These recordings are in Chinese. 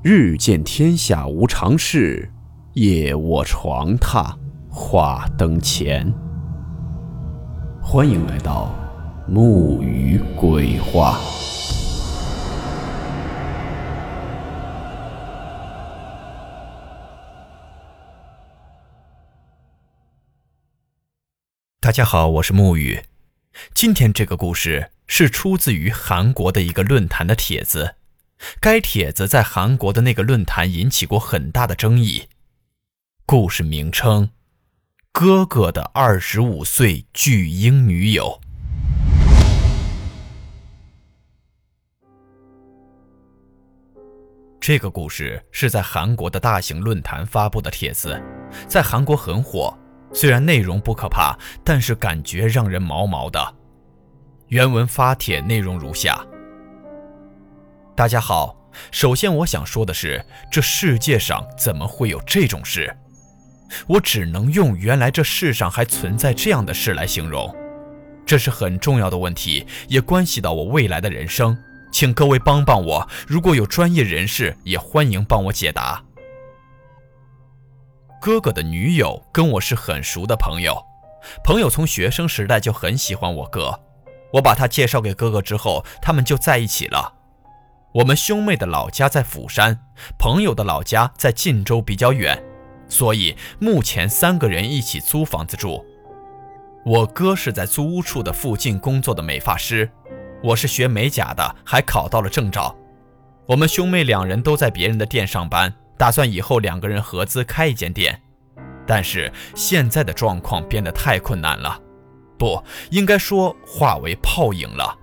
日见天下无常事，夜卧床榻话灯前。欢迎来到木鱼鬼话。大家好，我是木鱼。今天这个故事是出自于韩国的一个论坛的帖子。该帖子在韩国的那个论坛引起过很大的争议。故事名称：哥哥的二十五岁巨婴女友。这个故事是在韩国的大型论坛发布的帖子，在韩国很火。虽然内容不可怕，但是感觉让人毛毛的。原文发帖内容如下。大家好，首先我想说的是，这世界上怎么会有这种事？我只能用“原来这世上还存在这样的事”来形容。这是很重要的问题，也关系到我未来的人生，请各位帮帮我。如果有专业人士，也欢迎帮我解答。哥哥的女友跟我是很熟的朋友，朋友从学生时代就很喜欢我哥，我把他介绍给哥哥之后，他们就在一起了。我们兄妹的老家在釜山，朋友的老家在晋州，比较远，所以目前三个人一起租房子住。我哥是在租屋处的附近工作的美发师，我是学美甲的，还考到了证照。我们兄妹两人都在别人的店上班，打算以后两个人合资开一间店，但是现在的状况变得太困难了，不应该说化为泡影了。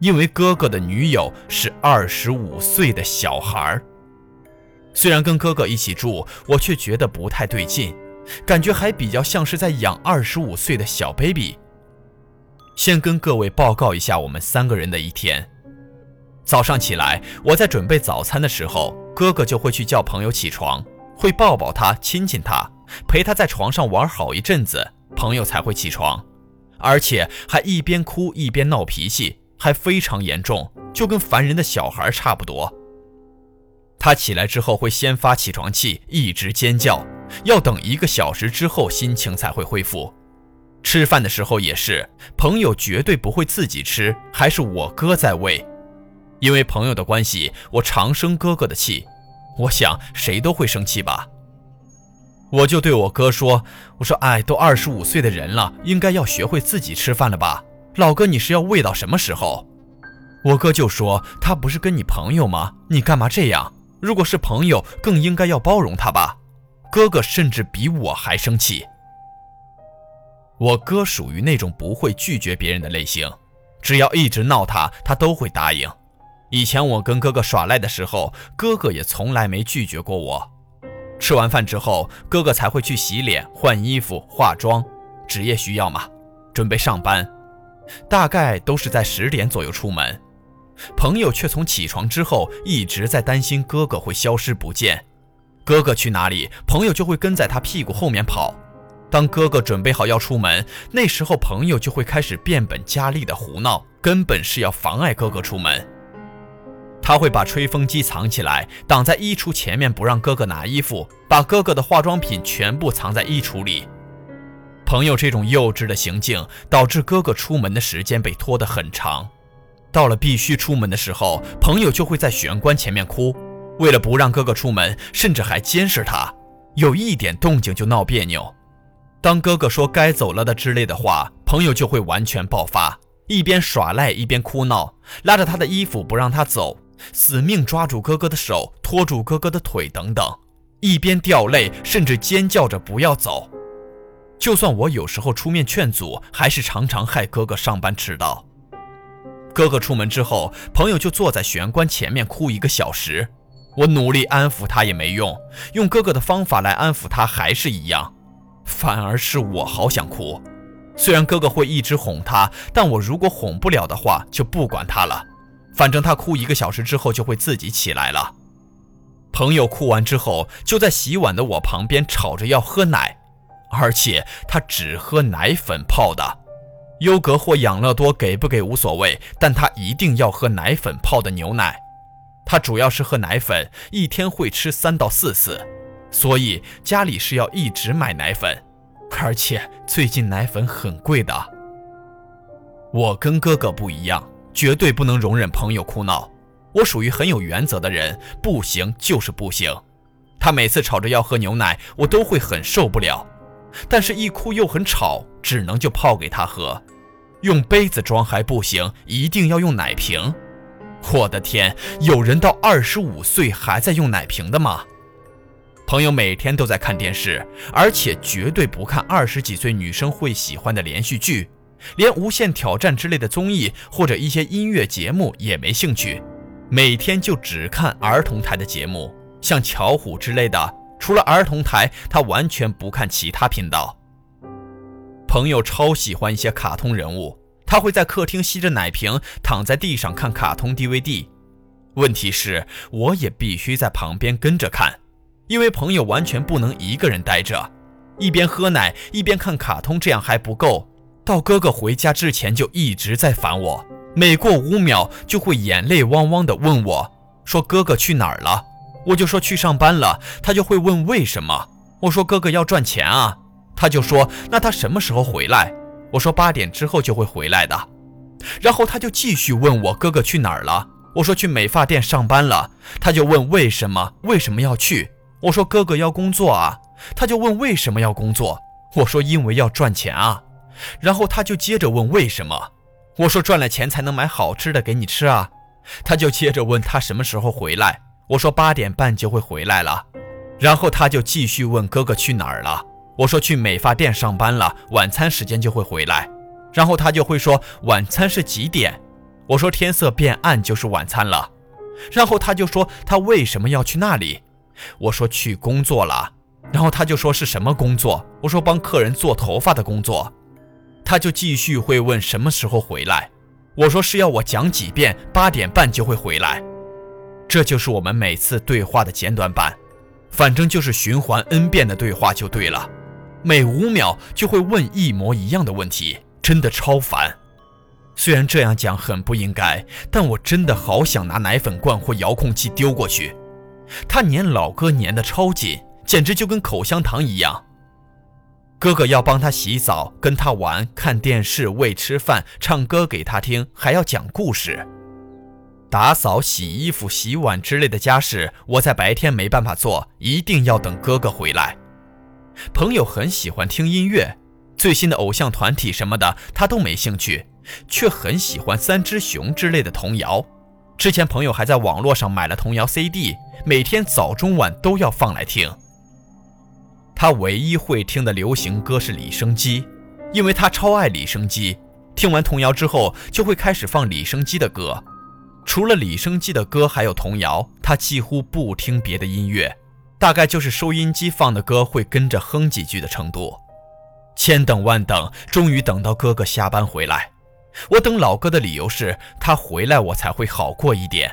因为哥哥的女友是二十五岁的小孩儿，虽然跟哥哥一起住，我却觉得不太对劲，感觉还比较像是在养二十五岁的小 baby。先跟各位报告一下我们三个人的一天：早上起来，我在准备早餐的时候，哥哥就会去叫朋友起床，会抱抱他、亲亲他，陪他在床上玩好一阵子，朋友才会起床，而且还一边哭一边闹脾气。还非常严重，就跟烦人的小孩差不多。他起来之后会先发起床气，一直尖叫，要等一个小时之后心情才会恢复。吃饭的时候也是，朋友绝对不会自己吃，还是我哥在喂。因为朋友的关系，我常生哥哥的气。我想谁都会生气吧。我就对我哥说：“我说，哎，都二十五岁的人了，应该要学会自己吃饭了吧。”老哥，你是要喂到什么时候？我哥就说他不是跟你朋友吗？你干嘛这样？如果是朋友，更应该要包容他吧。哥哥甚至比我还生气。我哥属于那种不会拒绝别人的类型，只要一直闹他，他都会答应。以前我跟哥哥耍赖的时候，哥哥也从来没拒绝过我。吃完饭之后，哥哥才会去洗脸、换衣服、化妆，职业需要嘛，准备上班。大概都是在十点左右出门，朋友却从起床之后一直在担心哥哥会消失不见。哥哥去哪里，朋友就会跟在他屁股后面跑。当哥哥准备好要出门，那时候朋友就会开始变本加厉的胡闹，根本是要妨碍哥哥出门。他会把吹风机藏起来，挡在衣橱前面，不让哥哥拿衣服，把哥哥的化妆品全部藏在衣橱里。朋友这种幼稚的行径，导致哥哥出门的时间被拖得很长。到了必须出门的时候，朋友就会在玄关前面哭。为了不让哥哥出门，甚至还监视他，有一点动静就闹别扭。当哥哥说该走了的之类的话，朋友就会完全爆发，一边耍赖一边哭闹，拉着他的衣服不让他走，死命抓住哥哥的手，拖住哥哥的腿等等，一边掉泪，甚至尖叫着不要走。就算我有时候出面劝阻，还是常常害哥哥上班迟到。哥哥出门之后，朋友就坐在玄关前面哭一个小时。我努力安抚他也没用，用哥哥的方法来安抚他还是一样，反而是我好想哭。虽然哥哥会一直哄他，但我如果哄不了的话，就不管他了。反正他哭一个小时之后就会自己起来了。朋友哭完之后，就在洗碗的我旁边吵着要喝奶。而且他只喝奶粉泡的，优格或养乐多给不给无所谓，但他一定要喝奶粉泡的牛奶。他主要是喝奶粉，一天会吃三到四次，所以家里是要一直买奶粉，而且最近奶粉很贵的。我跟哥哥不一样，绝对不能容忍朋友哭闹。我属于很有原则的人，不行就是不行。他每次吵着要喝牛奶，我都会很受不了，但是一哭又很吵，只能就泡给他喝。用杯子装还不行，一定要用奶瓶。我的天，有人到二十五岁还在用奶瓶的吗？朋友每天都在看电视，而且绝对不看二十几岁女生会喜欢的连续剧，连《无限挑战》之类的综艺或者一些音乐节目也没兴趣，每天就只看儿童台的节目，像巧虎之类的。除了儿童台，他完全不看其他频道。朋友超喜欢一些卡通人物。他会在客厅吸着奶瓶，躺在地上看卡通 DVD。问题是，我也必须在旁边跟着看，因为朋友完全不能一个人待着，一边喝奶一边看卡通，这样还不够。到哥哥回家之前就一直在烦我，每过五秒就会眼泪汪汪的问我，说哥哥去哪儿了？我就说去上班了，他就会问为什么？我说哥哥要赚钱啊，他就说那他什么时候回来？我说八点之后就会回来的，然后他就继续问我哥哥去哪儿了。我说去美发店上班了。他就问为什么为什么要去？我说哥哥要工作啊。他就问为什么要工作？我说因为要赚钱啊。然后他就接着问为什么？我说赚了钱才能买好吃的给你吃啊。他就接着问他什么时候回来？我说八点半就会回来了。然后他就继续问哥哥去哪儿了。我说去美发店上班了，晚餐时间就会回来，然后他就会说晚餐是几点？我说天色变暗就是晚餐了，然后他就说他为什么要去那里？我说去工作了，然后他就说是什么工作？我说帮客人做头发的工作，他就继续会问什么时候回来？我说是要我讲几遍，八点半就会回来，这就是我们每次对话的简短版，反正就是循环 n 遍的对话就对了。每五秒就会问一模一样的问题，真的超烦。虽然这样讲很不应该，但我真的好想拿奶粉罐或遥控器丢过去。他粘老哥粘得超紧，简直就跟口香糖一样。哥哥要帮他洗澡、跟他玩、看电视、喂吃饭、唱歌给他听，还要讲故事、打扫、洗衣服、洗碗之类的家事，我在白天没办法做，一定要等哥哥回来。朋友很喜欢听音乐，最新的偶像团体什么的他都没兴趣，却很喜欢三只熊之类的童谣。之前朋友还在网络上买了童谣 CD，每天早中晚都要放来听。他唯一会听的流行歌是李生基，因为他超爱李生基。听完童谣之后，就会开始放李生基的歌。除了李生基的歌，还有童谣，他几乎不听别的音乐。大概就是收音机放的歌会跟着哼几句的程度。千等万等，终于等到哥哥下班回来。我等老哥的理由是他回来，我才会好过一点。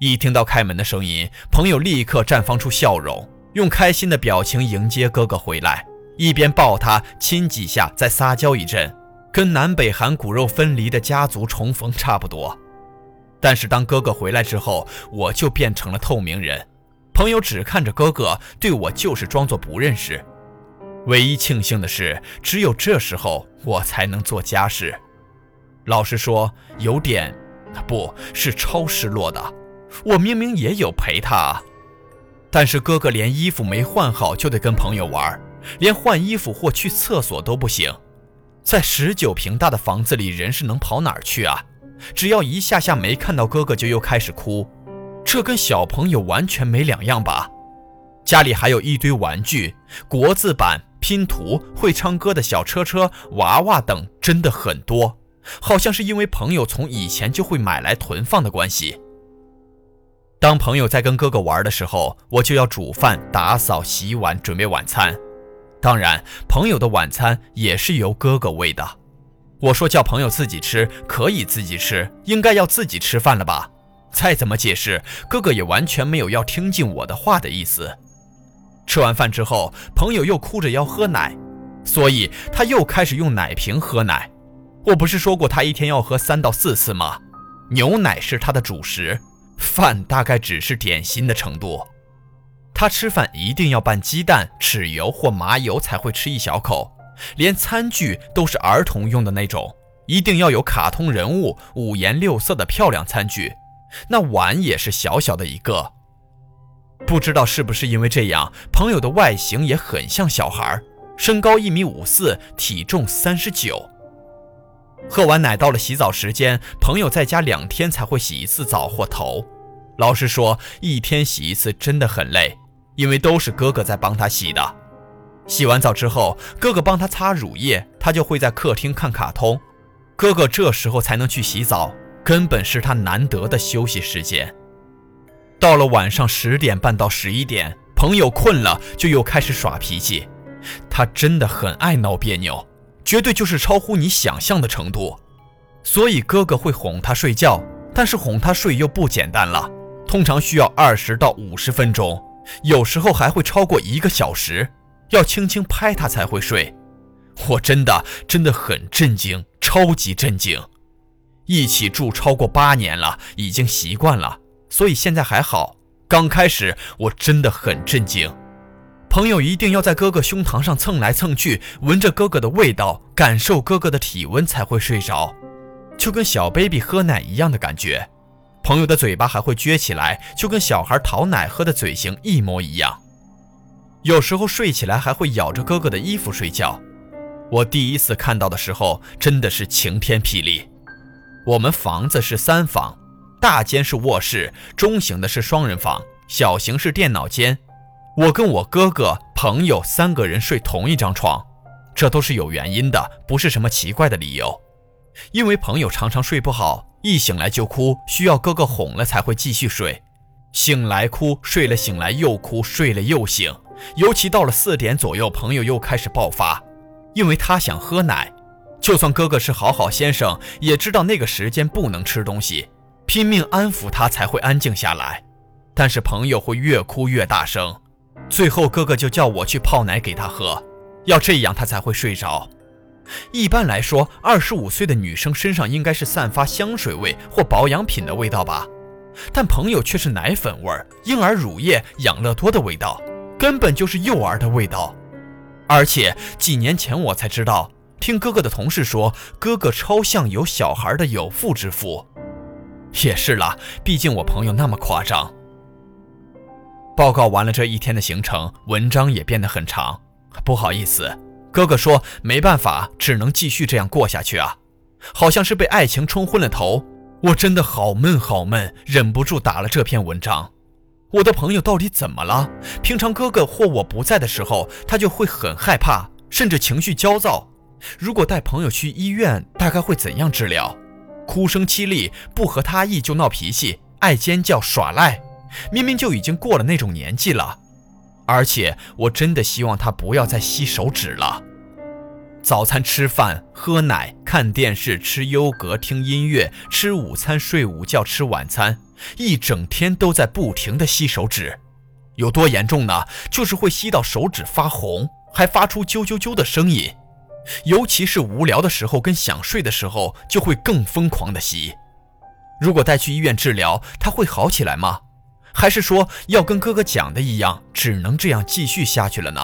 一听到开门的声音，朋友立刻绽放出笑容，用开心的表情迎接哥哥回来，一边抱他亲几下，再撒娇一阵，跟南北韩骨肉分离的家族重逢差不多。但是当哥哥回来之后，我就变成了透明人。朋友只看着哥哥，对我就是装作不认识。唯一庆幸的是，只有这时候我才能做家事。老实说，有点，不是超失落的。我明明也有陪他啊，但是哥哥连衣服没换好就得跟朋友玩，连换衣服或去厕所都不行。在十九平大的房子里，人是能跑哪儿去啊？只要一下下没看到哥哥，就又开始哭。这跟小朋友完全没两样吧？家里还有一堆玩具、国字板、拼图、会唱歌的小车车、娃娃等，真的很多。好像是因为朋友从以前就会买来囤放的关系。当朋友在跟哥哥玩的时候，我就要煮饭、打扫、洗碗、准备晚餐。当然，朋友的晚餐也是由哥哥喂的。我说叫朋友自己吃，可以自己吃，应该要自己吃饭了吧？再怎么解释，哥哥也完全没有要听进我的话的意思。吃完饭之后，朋友又哭着要喝奶，所以他又开始用奶瓶喝奶。我不是说过他一天要喝三到四次吗？牛奶是他的主食，饭大概只是点心的程度。他吃饭一定要拌鸡蛋、豉油或麻油才会吃一小口，连餐具都是儿童用的那种，一定要有卡通人物、五颜六色的漂亮餐具。那碗也是小小的一个。不知道是不是因为这样，朋友的外形也很像小孩，身高一米五四，体重三十九。喝完奶到了洗澡时间，朋友在家两天才会洗一次澡或头。老实说，一天洗一次真的很累，因为都是哥哥在帮他洗的。洗完澡之后，哥哥帮他擦乳液，他就会在客厅看卡通。哥哥这时候才能去洗澡，根本是他难得的休息时间。到了晚上十点半到十一点，朋友困了就又开始耍脾气。他真的很爱闹别扭，绝对就是超乎你想象的程度。所以哥哥会哄他睡觉，但是哄他睡又不简单了，通常需要二十到五十分钟，有时候还会超过一个小时，要轻轻拍他才会睡。我真的真的很震惊，超级震惊。一起住超过八年了，已经习惯了。所以现在还好，刚开始我真的很震惊。朋友一定要在哥哥胸膛上蹭来蹭去，闻着哥哥的味道，感受哥哥的体温才会睡着，就跟小 baby 喝奶一样的感觉。朋友的嘴巴还会撅起来，就跟小孩讨奶喝的嘴型一模一样。有时候睡起来还会咬着哥哥的衣服睡觉。我第一次看到的时候真的是晴天霹雳。我们房子是三房。大间是卧室，中型的是双人房，小型是电脑间。我跟我哥哥、朋友三个人睡同一张床，这都是有原因的，不是什么奇怪的理由。因为朋友常常睡不好，一醒来就哭，需要哥哥哄了才会继续睡。醒来哭，睡了醒来又哭，睡了又醒。尤其到了四点左右，朋友又开始爆发，因为他想喝奶。就算哥哥是好好先生，也知道那个时间不能吃东西。拼命安抚他才会安静下来，但是朋友会越哭越大声，最后哥哥就叫我去泡奶给他喝，要这样他才会睡着。一般来说，二十五岁的女生身上应该是散发香水味或保养品的味道吧，但朋友却是奶粉味、婴儿乳液、养乐多的味道，根本就是幼儿的味道。而且几年前我才知道，听哥哥的同事说，哥哥超像有小孩的有妇之夫。也是啦，毕竟我朋友那么夸张。报告完了这一天的行程，文章也变得很长。不好意思，哥哥说没办法，只能继续这样过下去啊。好像是被爱情冲昏了头，我真的好闷好闷，忍不住打了这篇文章。我的朋友到底怎么了？平常哥哥或我不在的时候，他就会很害怕，甚至情绪焦躁。如果带朋友去医院，大概会怎样治疗？哭声凄厉，不合他意就闹脾气，爱尖叫耍赖，明明就已经过了那种年纪了。而且我真的希望他不要再吸手指了。早餐吃饭、喝奶、看电视、吃优格、听音乐、吃午餐、睡午觉、吃晚餐，一整天都在不停的吸手指。有多严重呢？就是会吸到手指发红，还发出啾啾啾的声音。尤其是无聊的时候跟想睡的时候，就会更疯狂的吸。如果带去医院治疗，他会好起来吗？还是说要跟哥哥讲的一样，只能这样继续下去了呢？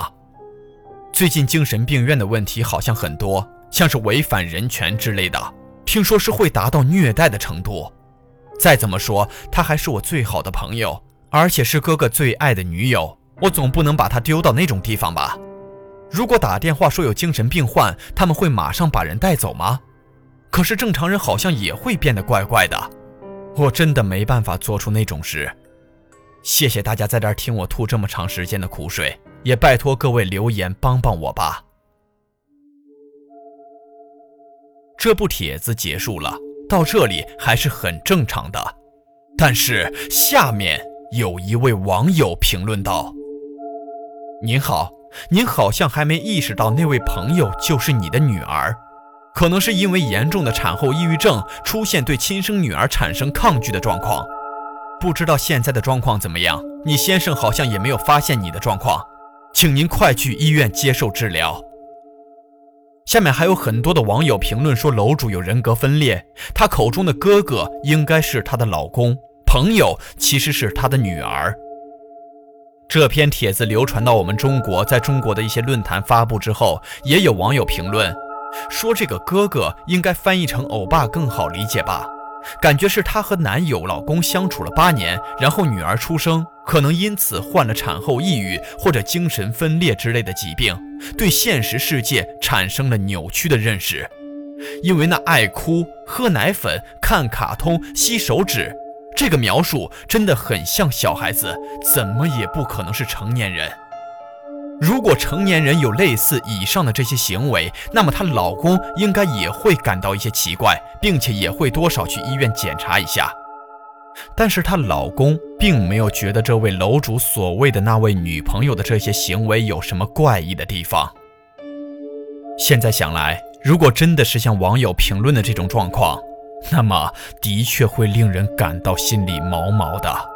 最近精神病院的问题好像很多，像是违反人权之类的，听说是会达到虐待的程度。再怎么说，她还是我最好的朋友，而且是哥哥最爱的女友，我总不能把她丢到那种地方吧？如果打电话说有精神病患，他们会马上把人带走吗？可是正常人好像也会变得怪怪的。我真的没办法做出那种事。谢谢大家在这儿听我吐这么长时间的苦水，也拜托各位留言帮帮我吧。这部帖子结束了，到这里还是很正常的。但是下面有一位网友评论道：“您好。”您好像还没意识到那位朋友就是你的女儿，可能是因为严重的产后抑郁症出现对亲生女儿产生抗拒的状况。不知道现在的状况怎么样？你先生好像也没有发现你的状况，请您快去医院接受治疗。下面还有很多的网友评论说楼主有人格分裂，他口中的哥哥应该是她的老公。朋友其实是他的女儿。这篇帖子流传到我们中国，在中国的一些论坛发布之后，也有网友评论说，这个哥哥应该翻译成欧巴更好理解吧？感觉是她和男友老公相处了八年，然后女儿出生，可能因此患了产后抑郁或者精神分裂之类的疾病，对现实世界产生了扭曲的认识。因为那爱哭、喝奶粉、看卡通、吸手指。这个描述真的很像小孩子，怎么也不可能是成年人。如果成年人有类似以上的这些行为，那么她老公应该也会感到一些奇怪，并且也会多少去医院检查一下。但是她老公并没有觉得这位楼主所谓的那位女朋友的这些行为有什么怪异的地方。现在想来，如果真的是像网友评论的这种状况，那么，的确会令人感到心里毛毛的。